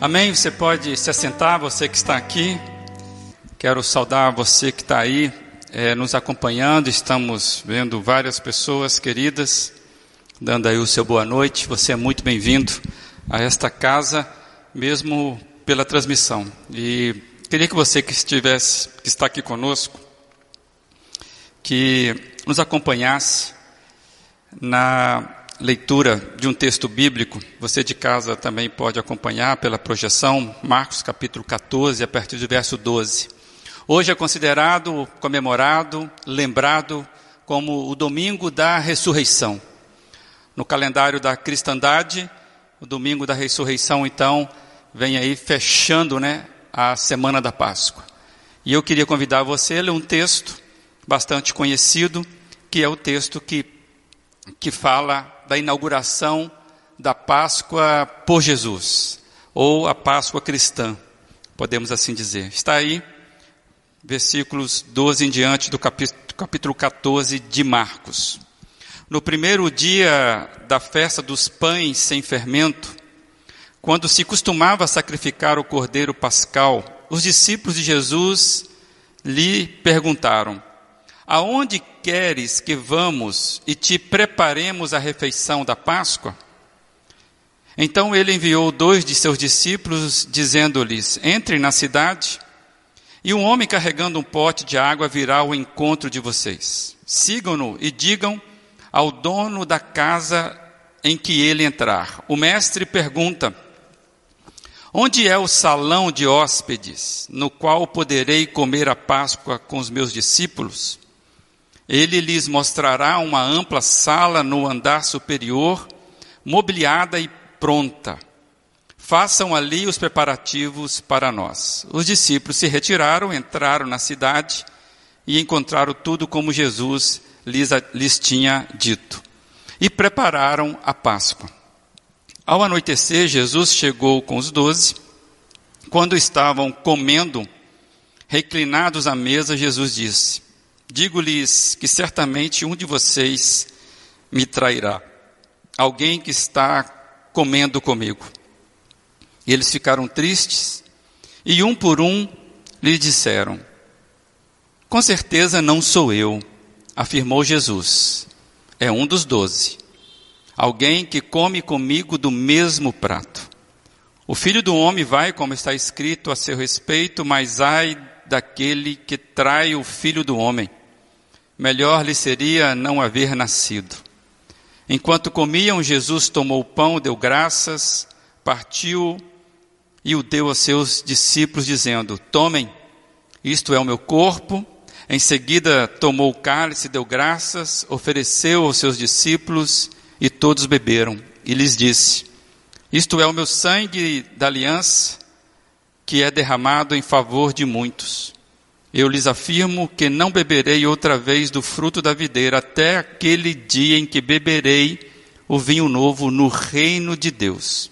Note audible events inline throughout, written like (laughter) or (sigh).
Amém? Você pode se assentar, você que está aqui. Quero saudar você que está aí é, nos acompanhando. Estamos vendo várias pessoas queridas, dando aí o seu boa noite. Você é muito bem-vindo a esta casa, mesmo pela transmissão. E queria que você que estivesse, que está aqui conosco, que nos acompanhasse na leitura de um texto bíblico, você de casa também pode acompanhar pela projeção, Marcos capítulo 14, a partir do verso 12. Hoje é considerado, comemorado, lembrado como o domingo da ressurreição. No calendário da cristandade, o domingo da ressurreição, então, vem aí fechando né, a semana da Páscoa. E eu queria convidar você a ler um texto bastante conhecido, que é o texto que, que fala da inauguração da Páscoa por Jesus, ou a Páscoa cristã, podemos assim dizer. Está aí, versículos 12 em diante do capítulo, capítulo 14 de Marcos. No primeiro dia da festa dos pães sem fermento, quando se costumava sacrificar o cordeiro pascal, os discípulos de Jesus lhe perguntaram: Aonde queres que vamos e te preparemos a refeição da Páscoa? Então ele enviou dois de seus discípulos, dizendo-lhes: Entrem na cidade, e um homem carregando um pote de água virá ao encontro de vocês. Sigam-no e digam ao dono da casa em que ele entrar. O mestre pergunta: Onde é o salão de hóspedes, no qual poderei comer a Páscoa com os meus discípulos? Ele lhes mostrará uma ampla sala no andar superior, mobiliada e pronta. Façam ali os preparativos para nós. Os discípulos se retiraram, entraram na cidade e encontraram tudo como Jesus lhes, lhes tinha dito. E prepararam a Páscoa. Ao anoitecer, Jesus chegou com os doze. Quando estavam comendo, reclinados à mesa, Jesus disse: Digo-lhes que certamente um de vocês me trairá, alguém que está comendo comigo. E eles ficaram tristes, e um por um lhe disseram: Com certeza não sou eu, afirmou Jesus. É um dos doze, alguém que come comigo do mesmo prato. O filho do homem vai, como está escrito a seu respeito, mas ai daquele que trai o filho do homem melhor lhe seria não haver nascido. Enquanto comiam, Jesus tomou o pão, deu graças, partiu e o deu aos seus discípulos, dizendo: Tomem, isto é o meu corpo. Em seguida, tomou o cálice, deu graças, ofereceu aos seus discípulos e todos beberam. E lhes disse: Isto é o meu sangue da aliança, que é derramado em favor de muitos. Eu lhes afirmo que não beberei outra vez do fruto da videira até aquele dia em que beberei o vinho novo no reino de Deus.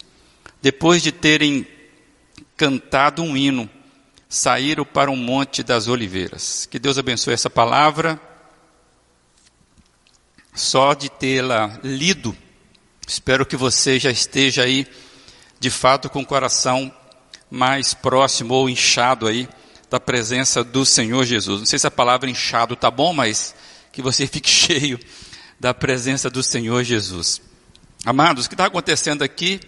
Depois de terem cantado um hino, saíram para um monte das oliveiras. Que Deus abençoe essa palavra. Só de tê-la lido, espero que você já esteja aí, de fato, com o coração mais próximo ou inchado aí da presença do Senhor Jesus. Não sei se a palavra inchado está bom, mas que você (laughs) fique cheio da presença do Senhor Jesus. Amados, o que está acontecendo aqui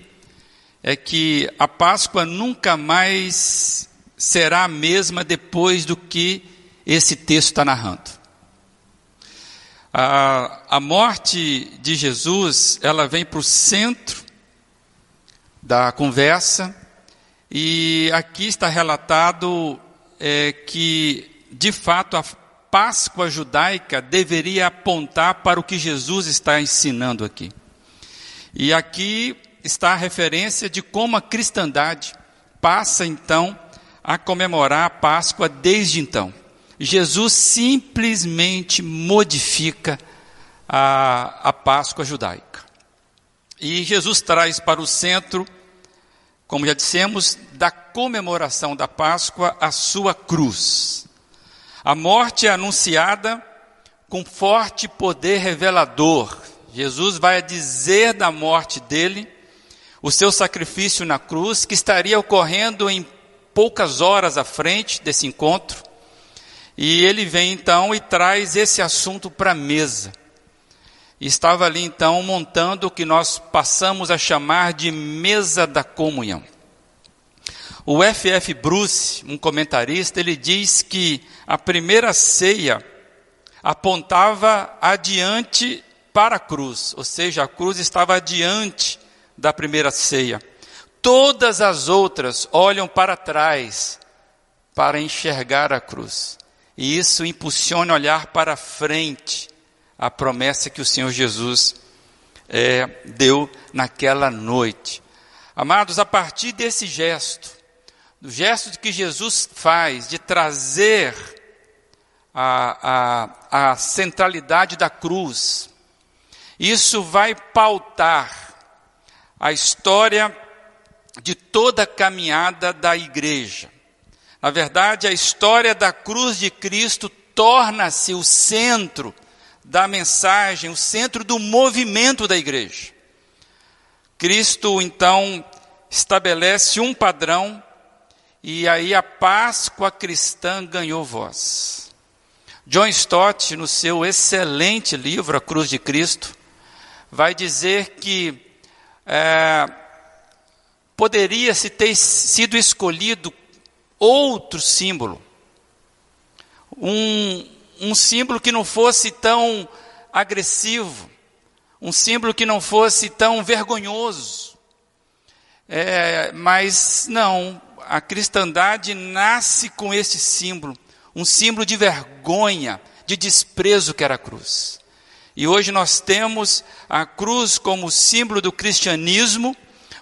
é que a Páscoa nunca mais será a mesma depois do que esse texto está narrando. A, a morte de Jesus, ela vem para o centro da conversa, e aqui está relatado é, que, de fato, a Páscoa judaica deveria apontar para o que Jesus está ensinando aqui. E aqui está a referência de como a cristandade passa então a comemorar a Páscoa desde então. Jesus simplesmente modifica a, a Páscoa judaica. E Jesus traz para o centro como já dissemos, da comemoração da Páscoa a sua cruz. A morte é anunciada com forte poder revelador. Jesus vai dizer da morte dele o seu sacrifício na cruz, que estaria ocorrendo em poucas horas à frente desse encontro. E ele vem então e traz esse assunto para a mesa. Estava ali então montando o que nós passamos a chamar de mesa da comunhão. O F.F. Bruce, um comentarista, ele diz que a primeira ceia apontava adiante para a cruz, ou seja, a cruz estava adiante da primeira ceia. Todas as outras olham para trás para enxergar a cruz. E isso impulsiona olhar para frente a promessa que o Senhor Jesus é, deu naquela noite. Amados, a partir desse gesto, do gesto que Jesus faz de trazer a, a, a centralidade da cruz, isso vai pautar a história de toda a caminhada da igreja. Na verdade, a história da cruz de Cristo torna-se o centro da mensagem, o centro do movimento da igreja. Cristo, então, estabelece um padrão e aí a Páscoa cristã ganhou voz. John Stott, no seu excelente livro A Cruz de Cristo, vai dizer que é, poderia se ter sido escolhido outro símbolo, um, um símbolo que não fosse tão agressivo, um símbolo que não fosse tão vergonhoso. É, mas não, a cristandade nasce com esse símbolo, um símbolo de vergonha, de desprezo que era a cruz. E hoje nós temos a cruz como símbolo do cristianismo,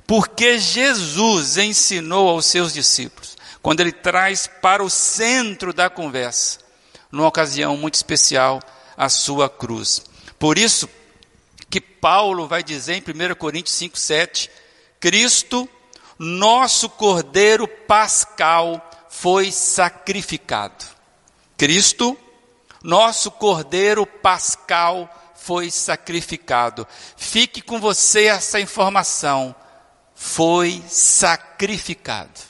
porque Jesus ensinou aos seus discípulos, quando ele traz para o centro da conversa, numa ocasião muito especial, a sua cruz. Por isso que Paulo vai dizer em 1 Coríntios 5:7, Cristo nosso Cordeiro Pascal foi sacrificado. Cristo, nosso Cordeiro Pascal foi sacrificado. Fique com você essa informação. Foi sacrificado.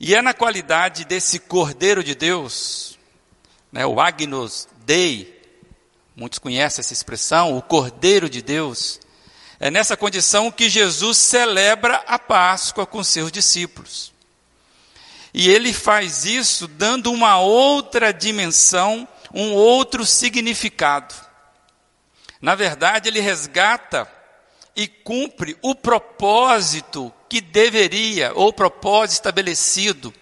E é na qualidade desse Cordeiro de Deus, né, o Agnus Dei, muitos conhecem essa expressão, o Cordeiro de Deus, é nessa condição que Jesus celebra a Páscoa com seus discípulos. E ele faz isso dando uma outra dimensão, um outro significado. Na verdade, ele resgata e cumpre o propósito que deveria, ou propósito estabelecido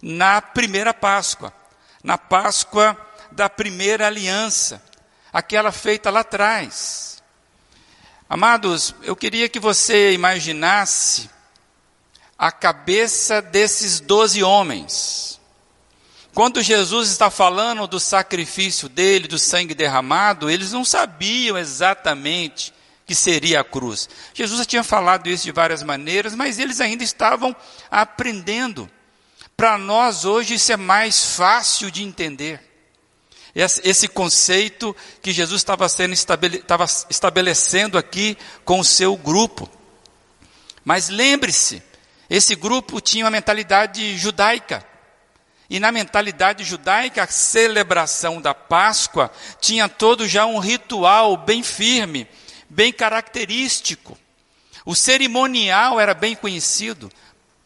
na primeira Páscoa, na Páscoa da primeira aliança, aquela feita lá atrás. Amados, eu queria que você imaginasse a cabeça desses doze homens. Quando Jesus está falando do sacrifício dele, do sangue derramado, eles não sabiam exatamente que seria a cruz. Jesus tinha falado isso de várias maneiras, mas eles ainda estavam aprendendo. Para nós hoje isso é mais fácil de entender esse conceito que Jesus estava, sendo estava estabelecendo aqui com o seu grupo. Mas lembre-se, esse grupo tinha uma mentalidade judaica. E na mentalidade judaica, a celebração da Páscoa tinha todo já um ritual bem firme, bem característico. O cerimonial era bem conhecido.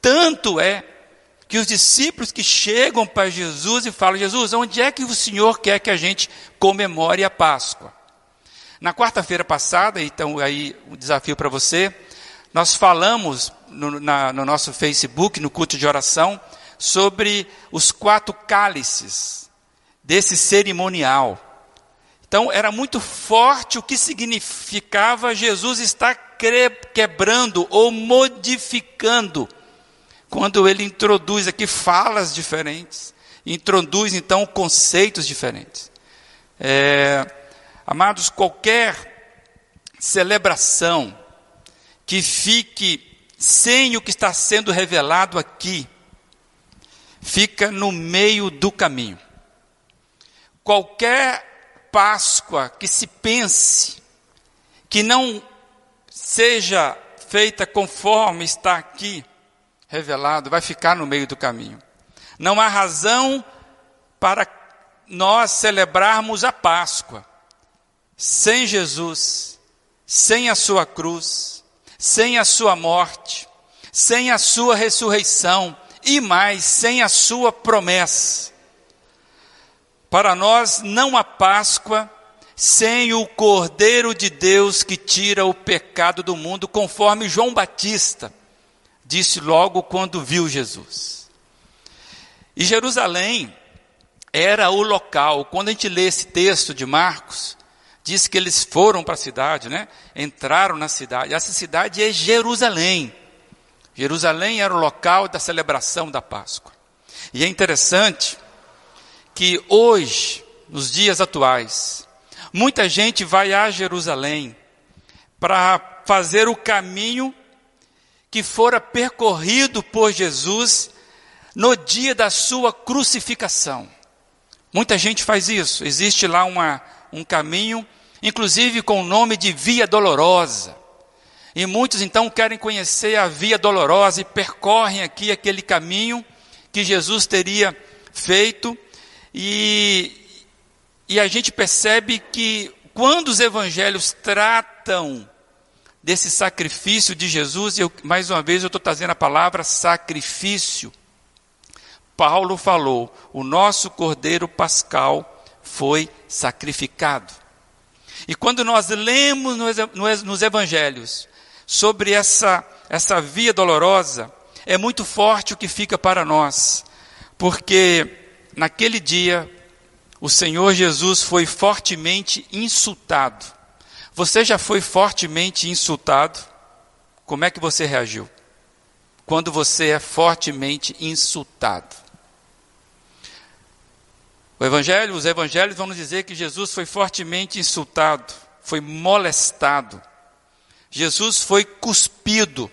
Tanto é que os discípulos que chegam para Jesus e falam: Jesus, onde é que o Senhor quer que a gente comemore a Páscoa? Na quarta-feira passada, então aí um desafio para você, nós falamos no, na, no nosso Facebook, no culto de oração, sobre os quatro cálices desse cerimonial. Então era muito forte o que significava Jesus estar quebrando ou modificando quando ele introduz aqui falas diferentes, introduz então conceitos diferentes. É, amados, qualquer celebração que fique sem o que está sendo revelado aqui, fica no meio do caminho. Qualquer Páscoa que se pense que não seja feita conforme está aqui revelado, vai ficar no meio do caminho. Não há razão para nós celebrarmos a Páscoa sem Jesus, sem a sua cruz, sem a sua morte, sem a sua ressurreição e mais, sem a sua promessa. Para nós não há Páscoa sem o Cordeiro de Deus que tira o pecado do mundo, conforme João Batista disse logo quando viu Jesus. E Jerusalém era o local, quando a gente lê esse texto de Marcos, diz que eles foram para a cidade, né? Entraram na cidade. Essa cidade é Jerusalém. Jerusalém era o local da celebração da Páscoa. E é interessante que hoje, nos dias atuais, muita gente vai a Jerusalém para fazer o caminho que fora percorrido por Jesus no dia da sua crucificação. Muita gente faz isso. Existe lá uma, um caminho, inclusive com o nome de Via Dolorosa. E muitos então querem conhecer a Via Dolorosa e percorrem aqui aquele caminho que Jesus teria feito e, e a gente percebe que quando os evangelhos tratam desse sacrifício de Jesus, eu, mais uma vez eu estou trazendo a palavra sacrifício. Paulo falou: o nosso cordeiro pascal foi sacrificado. E quando nós lemos nos evangelhos sobre essa, essa via dolorosa, é muito forte o que fica para nós, porque naquele dia, o Senhor Jesus foi fortemente insultado. Você já foi fortemente insultado? Como é que você reagiu? Quando você é fortemente insultado. O evangelho, os evangelhos vão nos dizer que Jesus foi fortemente insultado, foi molestado. Jesus foi cuspido,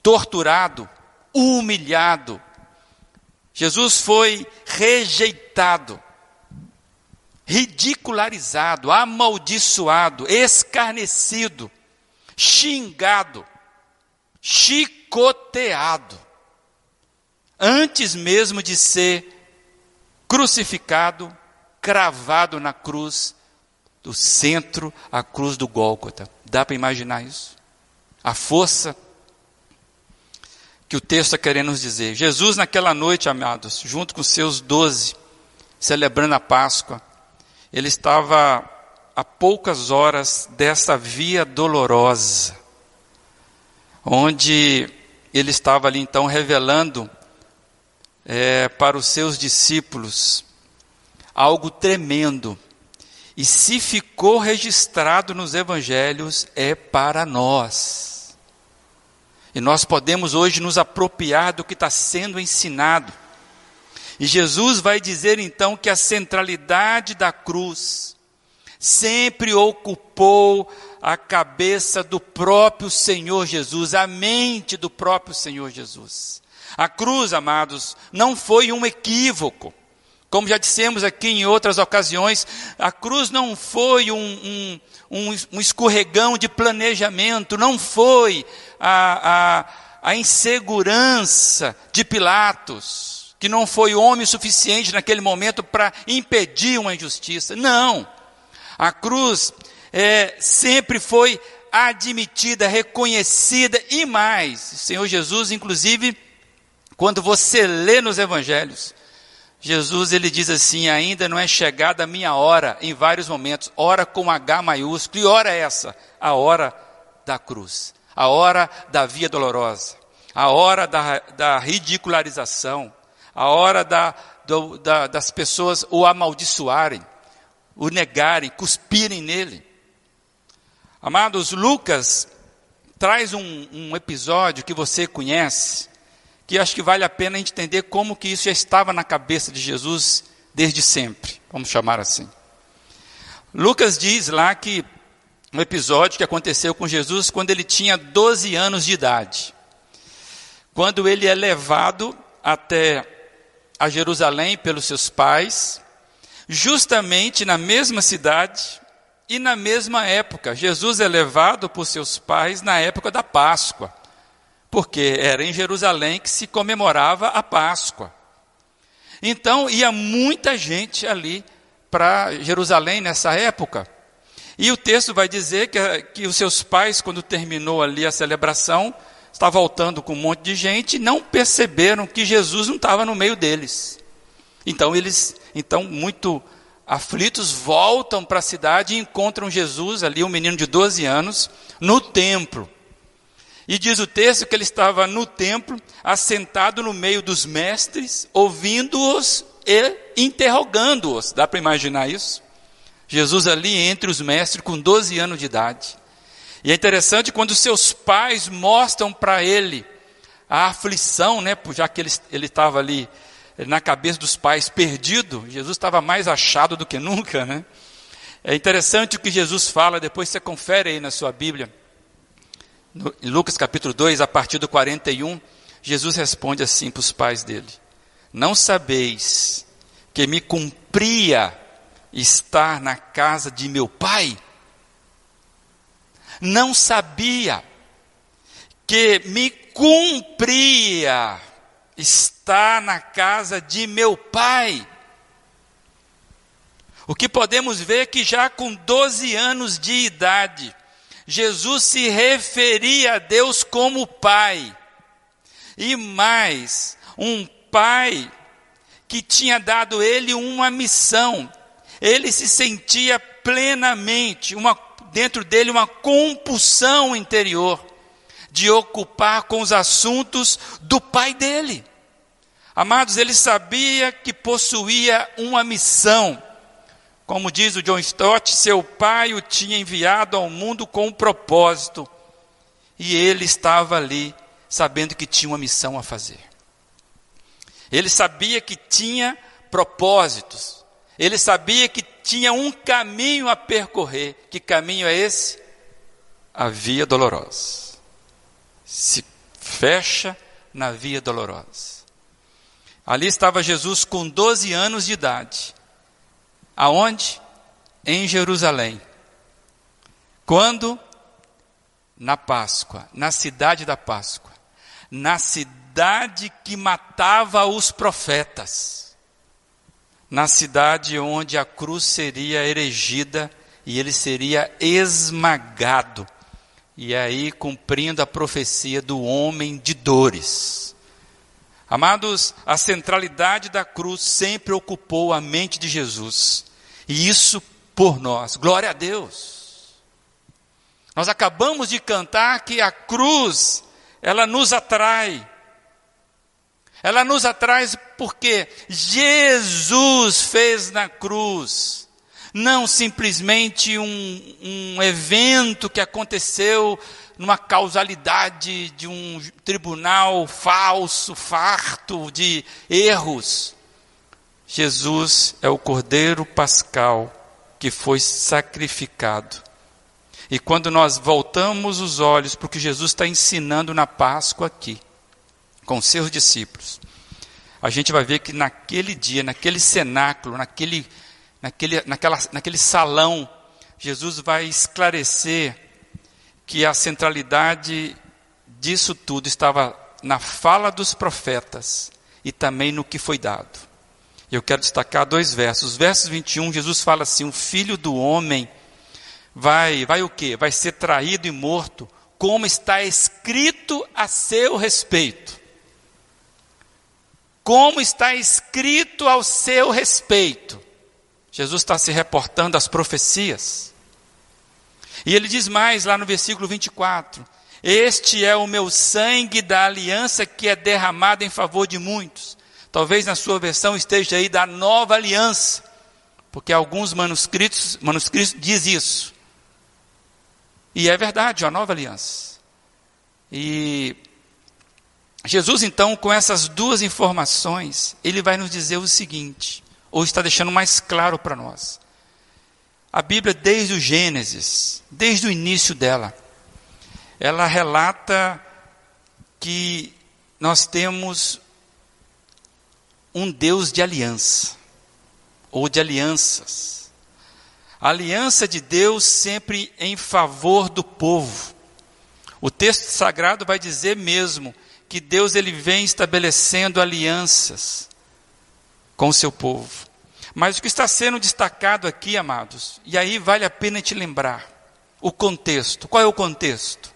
torturado, humilhado, Jesus foi rejeitado, ridicularizado, amaldiçoado, escarnecido, xingado, chicoteado, antes mesmo de ser crucificado, cravado na cruz do centro, a cruz do Gólgota. Dá para imaginar isso? A força que o texto está querendo nos dizer. Jesus, naquela noite, amados, junto com seus doze, celebrando a Páscoa, ele estava a poucas horas dessa via dolorosa, onde ele estava ali então revelando é, para os seus discípulos algo tremendo. E se ficou registrado nos evangelhos, é para nós. E nós podemos hoje nos apropriar do que está sendo ensinado. E Jesus vai dizer então que a centralidade da cruz sempre ocupou a cabeça do próprio Senhor Jesus, a mente do próprio Senhor Jesus. A cruz, amados, não foi um equívoco. Como já dissemos aqui em outras ocasiões, a cruz não foi um, um, um, escorregão de planejamento, não foi a, a, a insegurança de Pilatos, que não foi homem suficiente naquele momento para impedir uma injustiça. Não. A cruz é, sempre foi admitida, reconhecida e mais. O Senhor Jesus, inclusive, quando você lê nos evangelhos, Jesus ele diz assim: ainda não é chegada a minha hora, em vários momentos, hora com H maiúsculo, e hora é essa? A hora da cruz, a hora da via dolorosa, a hora da, da ridicularização, a hora da, do, da, das pessoas o amaldiçoarem, o negarem, cuspirem nele. Amados, Lucas traz um, um episódio que você conhece, que acho que vale a pena a gente entender como que isso já estava na cabeça de Jesus desde sempre, vamos chamar assim. Lucas diz lá que um episódio que aconteceu com Jesus quando ele tinha 12 anos de idade. Quando ele é levado até a Jerusalém pelos seus pais, justamente na mesma cidade e na mesma época. Jesus é levado por seus pais na época da Páscoa, porque era em Jerusalém que se comemorava a Páscoa. Então ia muita gente ali para Jerusalém nessa época. E o texto vai dizer que, que os seus pais, quando terminou ali a celebração, está voltando com um monte de gente e não perceberam que Jesus não estava no meio deles. Então eles, então muito aflitos, voltam para a cidade e encontram Jesus ali, um menino de 12 anos, no templo. E diz o texto que ele estava no templo, assentado no meio dos mestres, ouvindo-os e interrogando-os. Dá para imaginar isso? Jesus ali entre os mestres com 12 anos de idade. E é interessante quando seus pais mostram para ele a aflição, né, já que ele estava ali na cabeça dos pais perdido, Jesus estava mais achado do que nunca, né? É interessante o que Jesus fala, depois você confere aí na sua Bíblia. No, em Lucas capítulo 2, a partir do 41, Jesus responde assim para os pais dele: Não sabeis que me cumpria estar na casa de meu pai? Não sabia que me cumpria estar na casa de meu pai? O que podemos ver é que já com 12 anos de idade, Jesus se referia a Deus como Pai. E mais, um Pai que tinha dado ele uma missão. Ele se sentia plenamente, uma, dentro dele, uma compulsão interior de ocupar com os assuntos do pai dele. Amados, ele sabia que possuía uma missão como diz o John Stott, seu pai o tinha enviado ao mundo com um propósito. E ele estava ali, sabendo que tinha uma missão a fazer. Ele sabia que tinha propósitos. Ele sabia que tinha um caminho a percorrer. Que caminho é esse? A via dolorosa. Se fecha na via dolorosa. Ali estava Jesus com 12 anos de idade Aonde? Em Jerusalém. Quando? Na Páscoa, na cidade da Páscoa, na cidade que matava os profetas, na cidade onde a cruz seria erigida e ele seria esmagado, e aí cumprindo a profecia do homem de dores. Amados, a centralidade da cruz sempre ocupou a mente de Jesus. E isso por nós. Glória a Deus. Nós acabamos de cantar que a cruz, ela nos atrai. Ela nos atrai porque Jesus fez na cruz. Não simplesmente um, um evento que aconteceu numa causalidade de um tribunal falso, farto de erros. Jesus é o Cordeiro Pascal que foi sacrificado. E quando nós voltamos os olhos para o que Jesus está ensinando na Páscoa aqui, com seus discípulos, a gente vai ver que naquele dia, naquele cenáculo, naquele, naquele, naquela, naquele salão, Jesus vai esclarecer que a centralidade disso tudo estava na fala dos profetas e também no que foi dado. Eu quero destacar dois versos. Versos 21, Jesus fala assim: "O filho do homem vai vai o quê? Vai ser traído e morto, como está escrito a seu respeito." Como está escrito ao seu respeito. Jesus está se reportando às profecias. E ele diz mais lá no versículo 24: Este é o meu sangue da aliança que é derramado em favor de muitos. Talvez na sua versão esteja aí da nova aliança, porque alguns manuscritos, manuscritos diz isso. E é verdade, a nova aliança. E Jesus então, com essas duas informações, ele vai nos dizer o seguinte, ou está deixando mais claro para nós. A Bíblia, desde o Gênesis, desde o início dela, ela relata que nós temos um Deus de aliança, ou de alianças. A aliança de Deus sempre em favor do povo. O texto sagrado vai dizer mesmo que Deus ele vem estabelecendo alianças com o seu povo. Mas o que está sendo destacado aqui, amados, e aí vale a pena te lembrar o contexto. Qual é o contexto?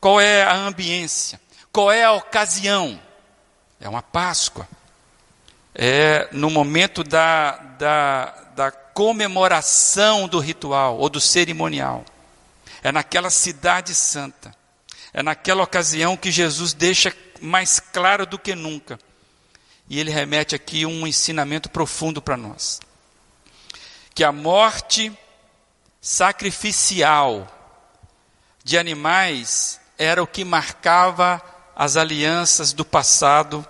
Qual é a ambiência? Qual é a ocasião? É uma Páscoa. É no momento da, da, da comemoração do ritual ou do cerimonial. É naquela cidade santa. É naquela ocasião que Jesus deixa mais claro do que nunca. E ele remete aqui um ensinamento profundo para nós. Que a morte sacrificial de animais era o que marcava as alianças do passado,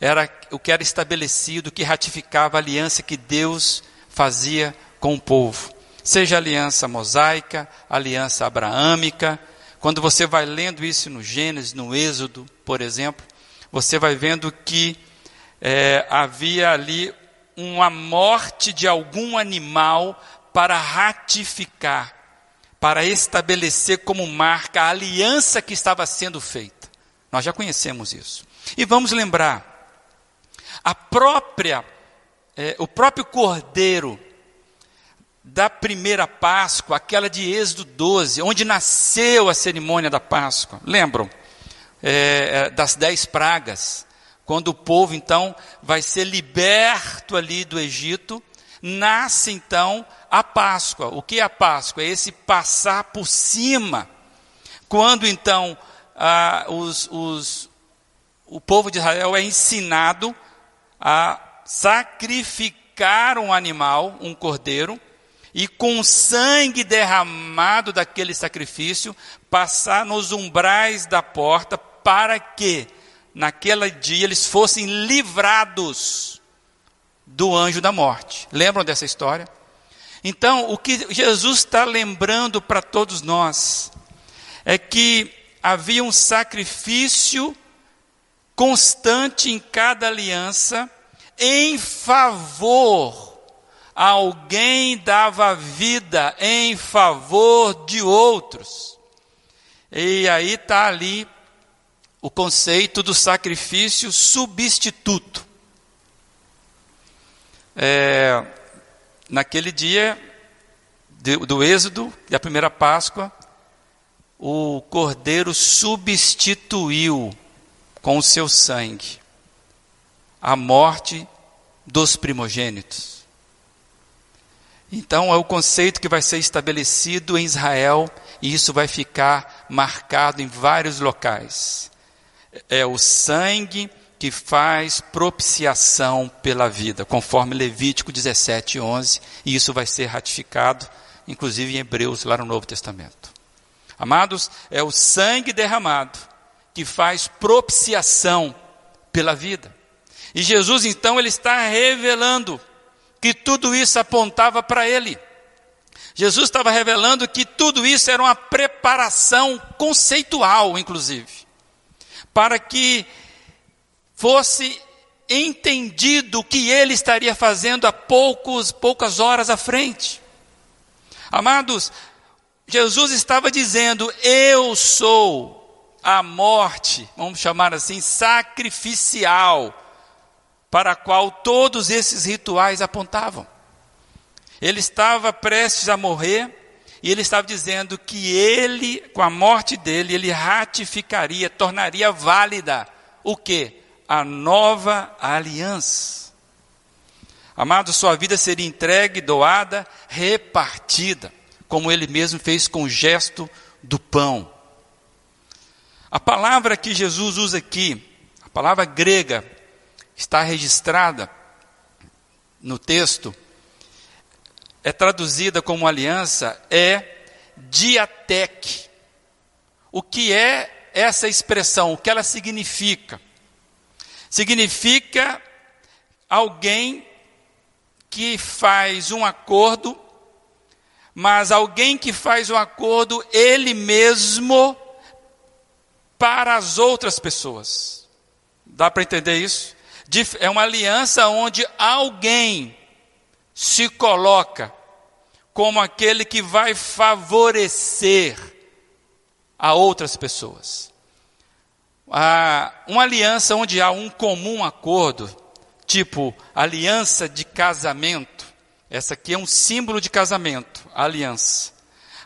era o que era estabelecido, que ratificava a aliança que Deus fazia com o povo. Seja aliança mosaica, aliança abraâmica, quando você vai lendo isso no Gênesis, no Êxodo, por exemplo, você vai vendo que é, havia ali uma morte de algum animal para ratificar, para estabelecer como marca a aliança que estava sendo feita. Nós já conhecemos isso. E vamos lembrar, a própria, é, o próprio cordeiro da primeira Páscoa, aquela de Êxodo 12, onde nasceu a cerimônia da Páscoa. Lembram? É, é, das dez pragas. Quando o povo então vai ser liberto ali do Egito, nasce então a Páscoa. O que é a Páscoa? É esse passar por cima. Quando então os, os, o povo de Israel é ensinado a sacrificar um animal, um cordeiro, e com o sangue derramado daquele sacrifício, passar nos umbrais da porta, para que naquele dia eles fossem livrados do anjo da morte. Lembram dessa história? Então, o que Jesus está lembrando para todos nós é que havia um sacrifício constante em cada aliança em favor alguém dava vida em favor de outros. E aí está ali o conceito do sacrifício substituto. É, naquele dia do, do Êxodo, da primeira Páscoa, o cordeiro substituiu com o seu sangue a morte dos primogênitos. Então, é o conceito que vai ser estabelecido em Israel e isso vai ficar marcado em vários locais. É o sangue que faz propiciação pela vida, conforme Levítico 17, 11, e isso vai ser ratificado, inclusive em Hebreus, lá no Novo Testamento. Amados, é o sangue derramado que faz propiciação pela vida. E Jesus, então, ele está revelando que tudo isso apontava para ele. Jesus estava revelando que tudo isso era uma preparação conceitual, inclusive, para que fosse entendido o que ele estaria fazendo a poucos, poucas horas à frente. Amados, Jesus estava dizendo: Eu sou a morte, vamos chamar assim, sacrificial para a qual todos esses rituais apontavam. Ele estava prestes a morrer e ele estava dizendo que ele, com a morte dele, ele ratificaria, tornaria válida o que? A nova aliança. Amado, sua vida seria entregue, doada, repartida, como ele mesmo fez com o gesto do pão. A palavra que Jesus usa aqui, a palavra grega está registrada no texto, é traduzida como aliança, é diatec. O que é essa expressão? O que ela significa? Significa alguém que faz um acordo, mas alguém que faz um acordo ele mesmo para as outras pessoas. Dá para entender isso? É uma aliança onde alguém se coloca como aquele que vai favorecer a outras pessoas. Uma aliança onde há um comum acordo, tipo aliança de casamento, essa aqui é um símbolo de casamento, aliança.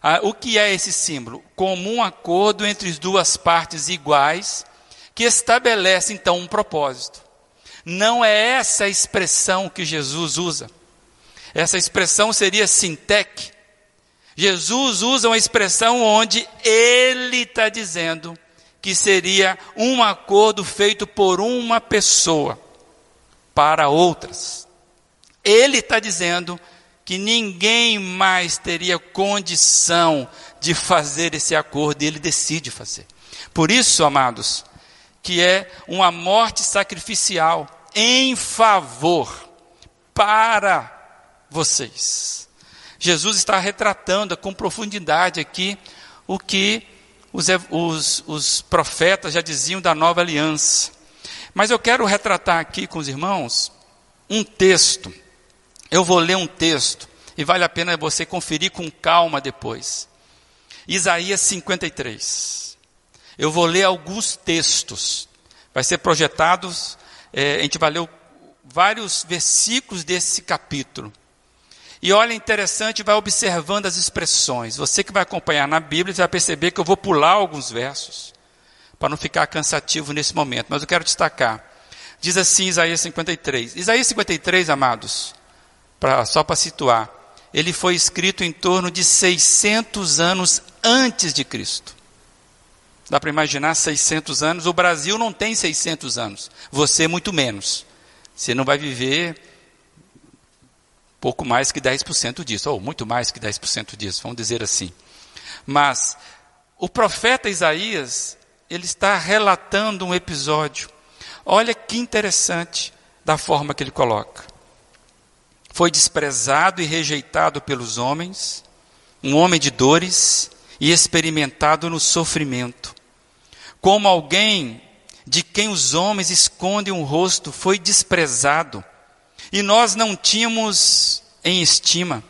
Ah, o que é esse símbolo? Comum acordo entre as duas partes iguais, que estabelece então um propósito. Não é essa a expressão que Jesus usa. Essa expressão seria sintec. Jesus usa uma expressão onde ele está dizendo que seria um acordo feito por uma pessoa para outras. Ele está dizendo que ninguém mais teria condição de fazer esse acordo e ele decide fazer. Por isso, amados, que é uma morte sacrificial em favor para vocês. Jesus está retratando com profundidade aqui o que os, os, os profetas já diziam da nova aliança. Mas eu quero retratar aqui com os irmãos um texto. Eu vou ler um texto e vale a pena você conferir com calma depois. Isaías 53. Eu vou ler alguns textos. Vai ser projetados, é, a gente vai ler vários versículos desse capítulo. E olha, interessante, vai observando as expressões. Você que vai acompanhar na Bíblia vai perceber que eu vou pular alguns versos, para não ficar cansativo nesse momento. Mas eu quero destacar. Diz assim Isaías 53. Isaías 53, amados, pra, só para situar, ele foi escrito em torno de 600 anos antes de Cristo. Dá para imaginar 600 anos? O Brasil não tem 600 anos. Você muito menos. Você não vai viver pouco mais que 10% disso, ou muito mais que 10% disso, vamos dizer assim. Mas o profeta Isaías, ele está relatando um episódio. Olha que interessante da forma que ele coloca. Foi desprezado e rejeitado pelos homens, um homem de dores e experimentado no sofrimento. Como alguém de quem os homens escondem o rosto, foi desprezado e nós não tínhamos em estima.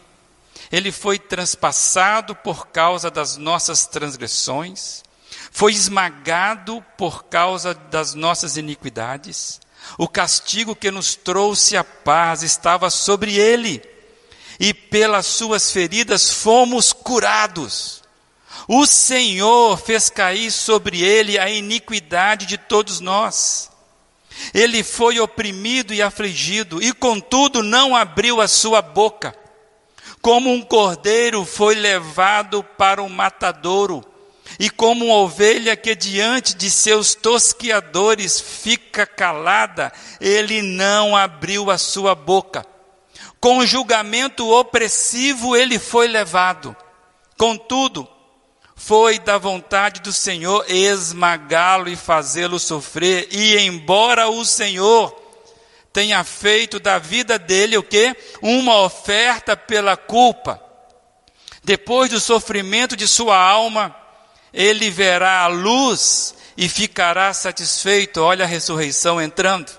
Ele foi transpassado por causa das nossas transgressões, foi esmagado por causa das nossas iniquidades. O castigo que nos trouxe a paz estava sobre ele, e pelas suas feridas fomos curados. O Senhor fez cair sobre ele a iniquidade de todos nós. Ele foi oprimido e afligido, e contudo não abriu a sua boca. Como um cordeiro foi levado para o matadouro, e como uma ovelha que diante de seus tosquiadores fica calada, ele não abriu a sua boca. Com julgamento opressivo ele foi levado. Contudo, foi da vontade do Senhor esmagá-lo e fazê-lo sofrer. E embora o Senhor tenha feito da vida dele o que? Uma oferta pela culpa. Depois do sofrimento de sua alma, ele verá a luz e ficará satisfeito. Olha a ressurreição entrando.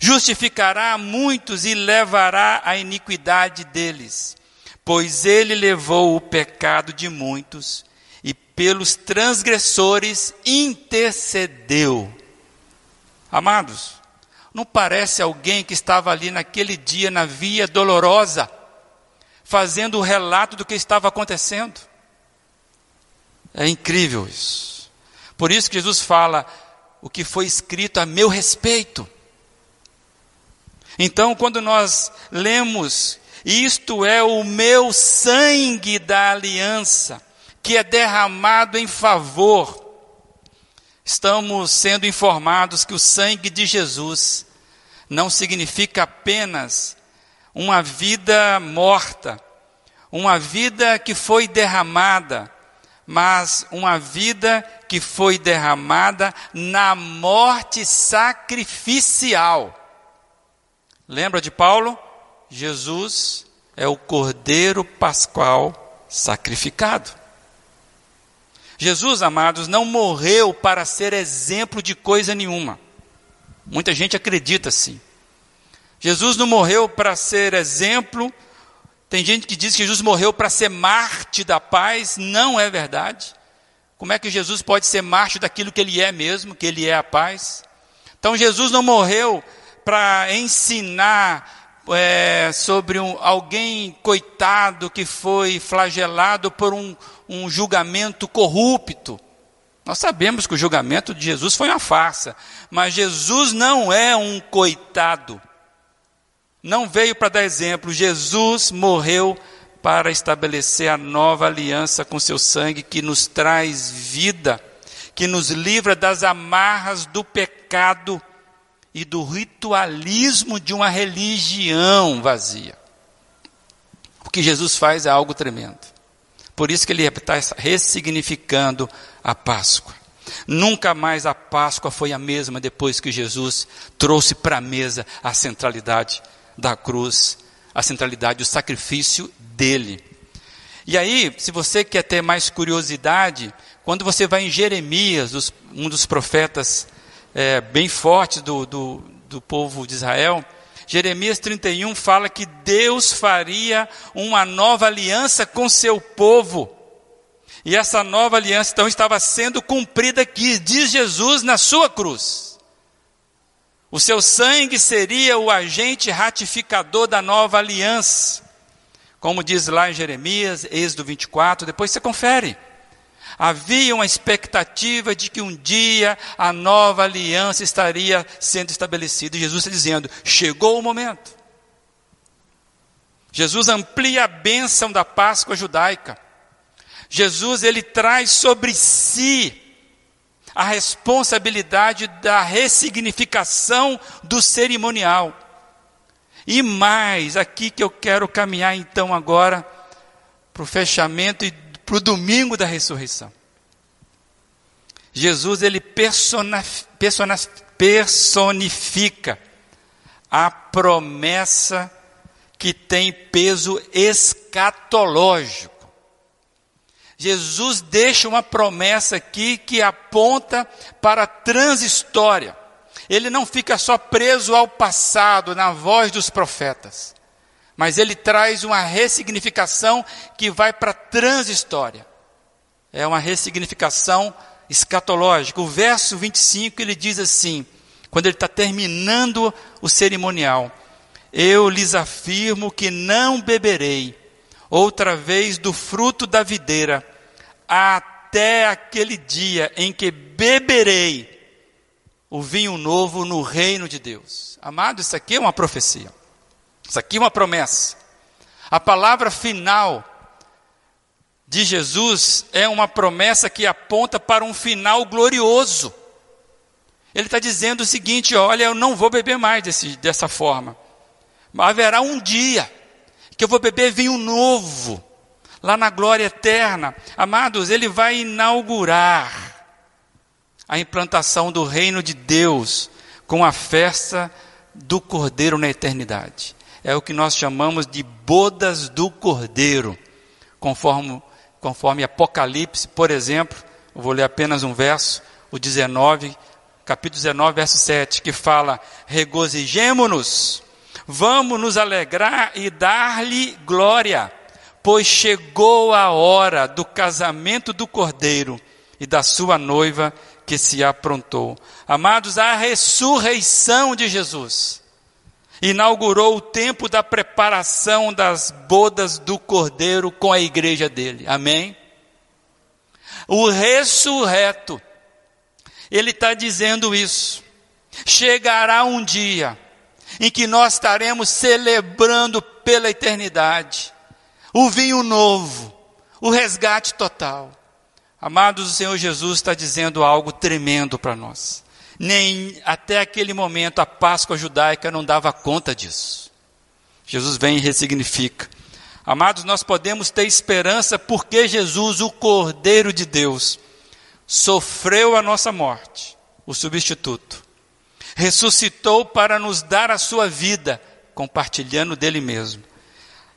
Justificará muitos e levará a iniquidade deles, pois ele levou o pecado de muitos pelos transgressores intercedeu. Amados, não parece alguém que estava ali naquele dia na via dolorosa, fazendo o relato do que estava acontecendo? É incrível isso. Por isso que Jesus fala o que foi escrito a meu respeito. Então, quando nós lemos, isto é o meu sangue da aliança, que é derramado em favor. Estamos sendo informados que o sangue de Jesus não significa apenas uma vida morta, uma vida que foi derramada, mas uma vida que foi derramada na morte sacrificial. Lembra de Paulo? Jesus é o Cordeiro Pascual sacrificado. Jesus, amados, não morreu para ser exemplo de coisa nenhuma. Muita gente acredita assim. Jesus não morreu para ser exemplo. Tem gente que diz que Jesus morreu para ser Marte da paz. Não é verdade. Como é que Jesus pode ser Marte daquilo que ele é mesmo, que ele é a paz? Então Jesus não morreu para ensinar é, sobre um, alguém coitado que foi flagelado por um, um julgamento corrupto. Nós sabemos que o julgamento de Jesus foi uma farsa, mas Jesus não é um coitado. Não veio para dar exemplo, Jesus morreu para estabelecer a nova aliança com seu sangue que nos traz vida, que nos livra das amarras do pecado e do ritualismo de uma religião vazia. O que Jesus faz é algo tremendo. Por isso que ele está ressignificando a Páscoa. Nunca mais a Páscoa foi a mesma depois que Jesus trouxe para a mesa a centralidade da cruz, a centralidade do sacrifício dele. E aí, se você quer ter mais curiosidade, quando você vai em Jeremias, um dos profetas é, bem fortes do, do, do povo de Israel, Jeremias 31 fala que Deus faria uma nova aliança com seu povo. E essa nova aliança então estava sendo cumprida aqui, diz Jesus na sua cruz. O seu sangue seria o agente ratificador da nova aliança. Como diz lá em Jeremias, Êxodo 24, depois você confere. Havia uma expectativa de que um dia a nova aliança estaria sendo estabelecida. E Jesus está dizendo: chegou o momento. Jesus amplia a bênção da Páscoa judaica. Jesus ele traz sobre si a responsabilidade da ressignificação do cerimonial. E mais, aqui que eu quero caminhar então agora para o fechamento e para o domingo da ressurreição. Jesus ele personifica a promessa que tem peso escatológico. Jesus deixa uma promessa aqui que aponta para a transhistória. Ele não fica só preso ao passado, na voz dos profetas mas ele traz uma ressignificação que vai para a transhistória. É uma ressignificação escatológica. O verso 25 ele diz assim, quando ele está terminando o cerimonial: Eu lhes afirmo que não beberei outra vez do fruto da videira, até aquele dia em que beberei o vinho novo no reino de Deus. Amado, isso aqui é uma profecia. Isso aqui é uma promessa. A palavra final de Jesus é uma promessa que aponta para um final glorioso. Ele está dizendo o seguinte: olha, eu não vou beber mais desse, dessa forma. Haverá um dia que eu vou beber vinho novo, lá na glória eterna. Amados, ele vai inaugurar a implantação do reino de Deus com a festa do Cordeiro na eternidade é o que nós chamamos de bodas do cordeiro, conforme, conforme Apocalipse, por exemplo, eu vou ler apenas um verso, o 19, capítulo 19, verso 7, que fala: Regozijemo-nos, vamos nos alegrar e dar-lhe glória, pois chegou a hora do casamento do cordeiro e da sua noiva que se aprontou. Amados, a ressurreição de Jesus inaugurou o tempo da preparação das bodas do Cordeiro com a igreja dele. Amém? O ressurreto, ele está dizendo isso. Chegará um dia em que nós estaremos celebrando pela eternidade o vinho novo, o resgate total. Amados, o Senhor Jesus está dizendo algo tremendo para nós nem até aquele momento a Páscoa judaica não dava conta disso. Jesus vem e ressignifica. Amados, nós podemos ter esperança porque Jesus, o Cordeiro de Deus, sofreu a nossa morte, o substituto. Ressuscitou para nos dar a sua vida, compartilhando dele mesmo.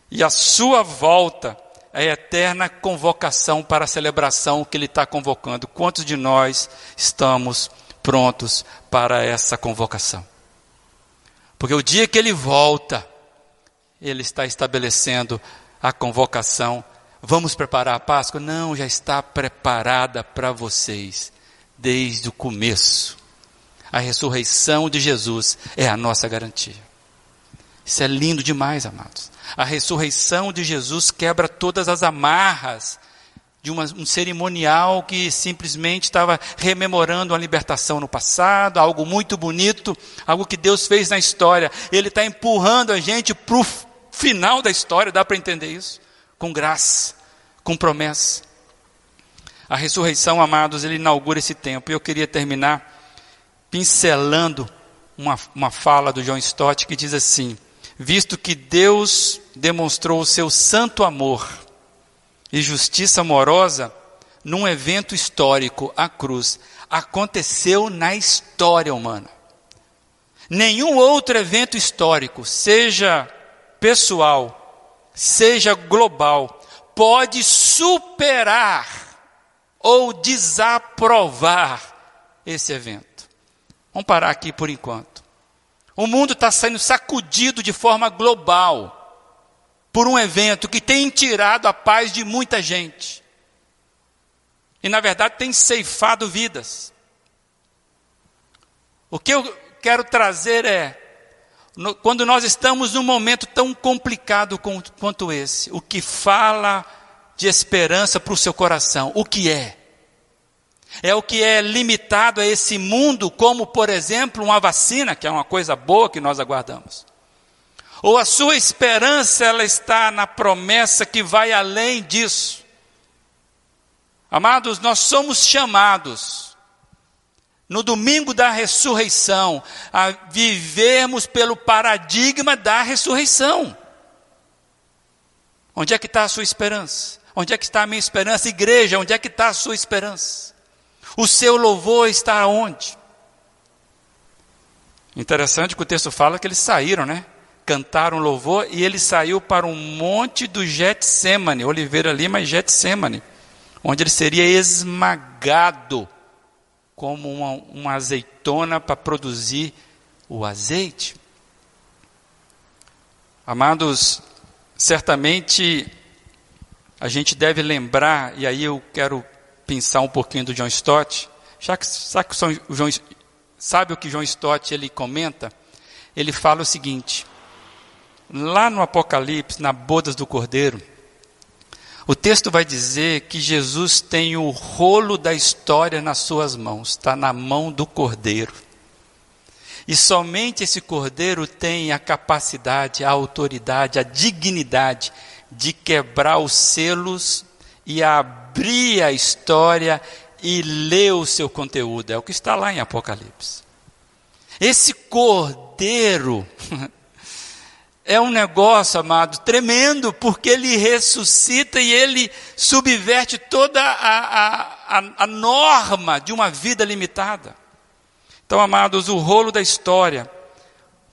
E a sua volta é a eterna convocação para a celebração que ele está convocando. Quantos de nós estamos prontos para essa convocação. Porque o dia que ele volta, ele está estabelecendo a convocação. Vamos preparar a Páscoa? Não, já está preparada para vocês desde o começo. A ressurreição de Jesus é a nossa garantia. Isso é lindo demais, amados. A ressurreição de Jesus quebra todas as amarras de uma, um cerimonial que simplesmente estava rememorando a libertação no passado, algo muito bonito, algo que Deus fez na história. Ele está empurrando a gente para o final da história, dá para entender isso? Com graça, com promessa. A ressurreição, amados, ele inaugura esse tempo. E eu queria terminar pincelando uma, uma fala do John Stott que diz assim: Visto que Deus demonstrou o seu santo amor e justiça amorosa num evento histórico, a cruz, aconteceu na história humana. Nenhum outro evento histórico, seja pessoal, seja global, pode superar ou desaprovar esse evento. Vamos parar aqui por enquanto. O mundo está sendo sacudido de forma global por um evento que tem tirado a paz de muita gente. E na verdade tem ceifado vidas. O que eu quero trazer é, quando nós estamos num momento tão complicado quanto esse, o que fala de esperança para o seu coração, o que é? É o que é limitado a esse mundo, como por exemplo uma vacina, que é uma coisa boa que nós aguardamos. Ou a sua esperança ela está na promessa que vai além disso. Amados, nós somos chamados no domingo da ressurreição a vivermos pelo paradigma da ressurreição. Onde é que está a sua esperança? Onde é que está a minha esperança? Igreja, onde é que está a sua esperança? O seu louvor está onde? Interessante que o texto fala que eles saíram, né? Cantaram louvor e ele saiu para um monte do Getsemane, Oliveira Lima e Getsemane, onde ele seria esmagado como uma, uma azeitona para produzir o azeite. Amados, certamente a gente deve lembrar, e aí eu quero pensar um pouquinho do John Stott, já que, sabe, o John, sabe o que John Stott ele comenta? Ele fala o seguinte: lá no Apocalipse, na bodas do Cordeiro, o texto vai dizer que Jesus tem o rolo da história nas suas mãos, está na mão do Cordeiro. E somente esse Cordeiro tem a capacidade, a autoridade, a dignidade de quebrar os selos e abrir a história e ler o seu conteúdo. É o que está lá em Apocalipse. Esse Cordeiro (laughs) é um negócio, amado, tremendo, porque ele ressuscita e ele subverte toda a, a, a, norma de uma vida limitada. Então, amados, o rolo da história,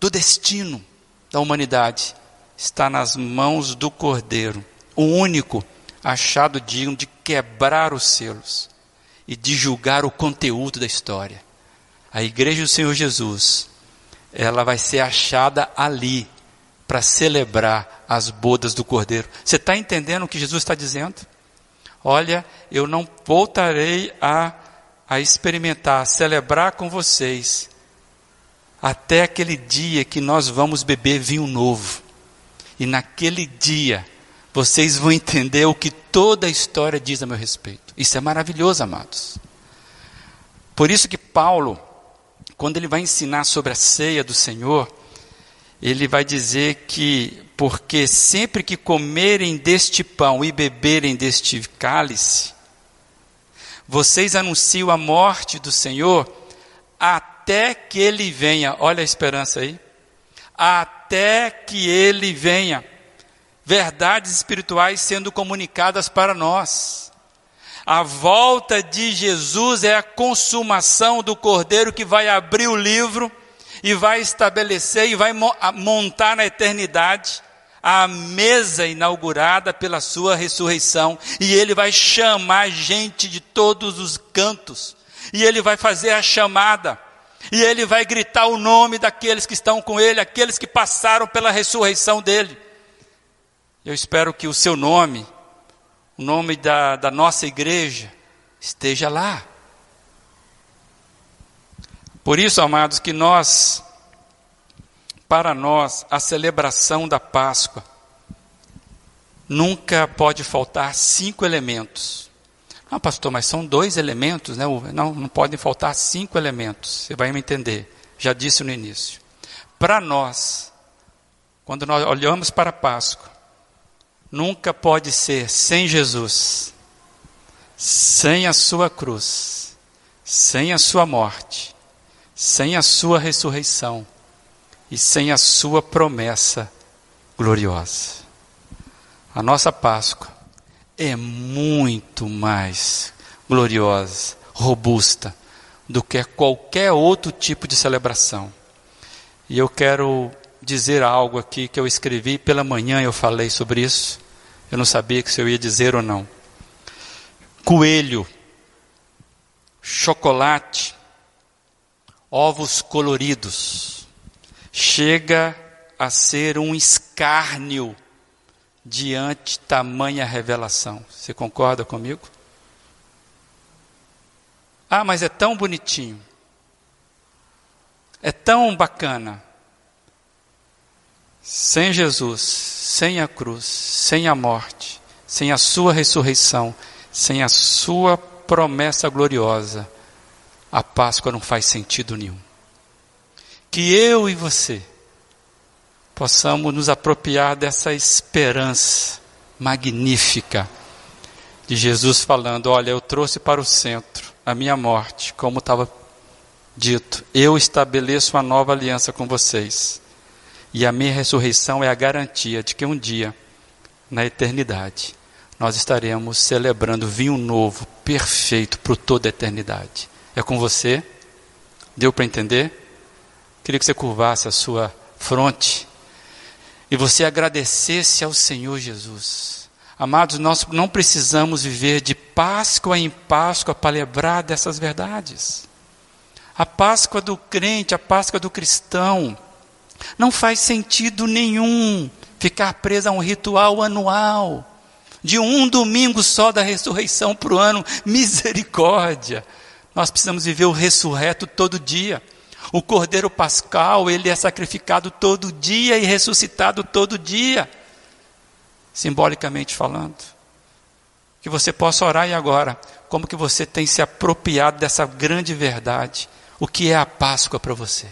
do destino da humanidade, está nas mãos do Cordeiro, o único achado digno de quebrar os selos e de julgar o conteúdo da história. A igreja do Senhor Jesus, ela vai ser achada ali para celebrar as bodas do Cordeiro. Você está entendendo o que Jesus está dizendo? Olha, eu não voltarei a, a experimentar, a celebrar com vocês, até aquele dia que nós vamos beber vinho novo. E naquele dia, vocês vão entender o que toda a história diz a meu respeito. Isso é maravilhoso, amados. Por isso que Paulo, quando ele vai ensinar sobre a ceia do Senhor, ele vai dizer que, porque sempre que comerem deste pão e beberem deste cálice, vocês anunciam a morte do Senhor até que ele venha. Olha a esperança aí. Até que ele venha. Verdades espirituais sendo comunicadas para nós. A volta de Jesus é a consumação do cordeiro que vai abrir o livro e vai estabelecer e vai montar na eternidade a mesa inaugurada pela sua ressurreição, e ele vai chamar gente de todos os cantos, e ele vai fazer a chamada. E ele vai gritar o nome daqueles que estão com ele, aqueles que passaram pela ressurreição dele. Eu espero que o seu nome, o nome da, da nossa igreja, esteja lá. Por isso, amados, que nós, para nós, a celebração da Páscoa, nunca pode faltar cinco elementos. Não, pastor, mas são dois elementos, né? Não, não podem faltar cinco elementos. Você vai me entender. Já disse no início. Para nós, quando nós olhamos para a Páscoa, nunca pode ser sem Jesus, sem a sua cruz, sem a sua morte, sem a sua ressurreição e sem a sua promessa gloriosa. A nossa Páscoa é muito mais gloriosa, robusta do que qualquer outro tipo de celebração. E eu quero dizer algo aqui que eu escrevi pela manhã, eu falei sobre isso. Eu não sabia se eu ia dizer ou não. Coelho, chocolate, ovos coloridos, chega a ser um escárnio diante tamanha revelação. Você concorda comigo? Ah, mas é tão bonitinho. É tão bacana. Sem Jesus, sem a cruz, sem a morte, sem a sua ressurreição, sem a sua promessa gloriosa, a Páscoa não faz sentido nenhum. Que eu e você possamos nos apropriar dessa esperança magnífica de Jesus falando: Olha, eu trouxe para o centro a minha morte, como estava dito, eu estabeleço uma nova aliança com vocês. E a minha ressurreição é a garantia de que um dia, na eternidade, nós estaremos celebrando vinho novo, perfeito para toda a eternidade. É com você? Deu para entender? Queria que você curvasse a sua fronte e você agradecesse ao Senhor Jesus. Amados, nós não precisamos viver de Páscoa em Páscoa para lembrar dessas verdades. A Páscoa do crente, a Páscoa do cristão, não faz sentido nenhum ficar preso a um ritual anual, de um domingo só da ressurreição para o ano. Misericórdia! Nós precisamos viver o ressurreto todo dia. O cordeiro pascal, ele é sacrificado todo dia e ressuscitado todo dia. Simbolicamente falando. Que você possa orar e agora, como que você tem se apropriado dessa grande verdade? O que é a Páscoa para você?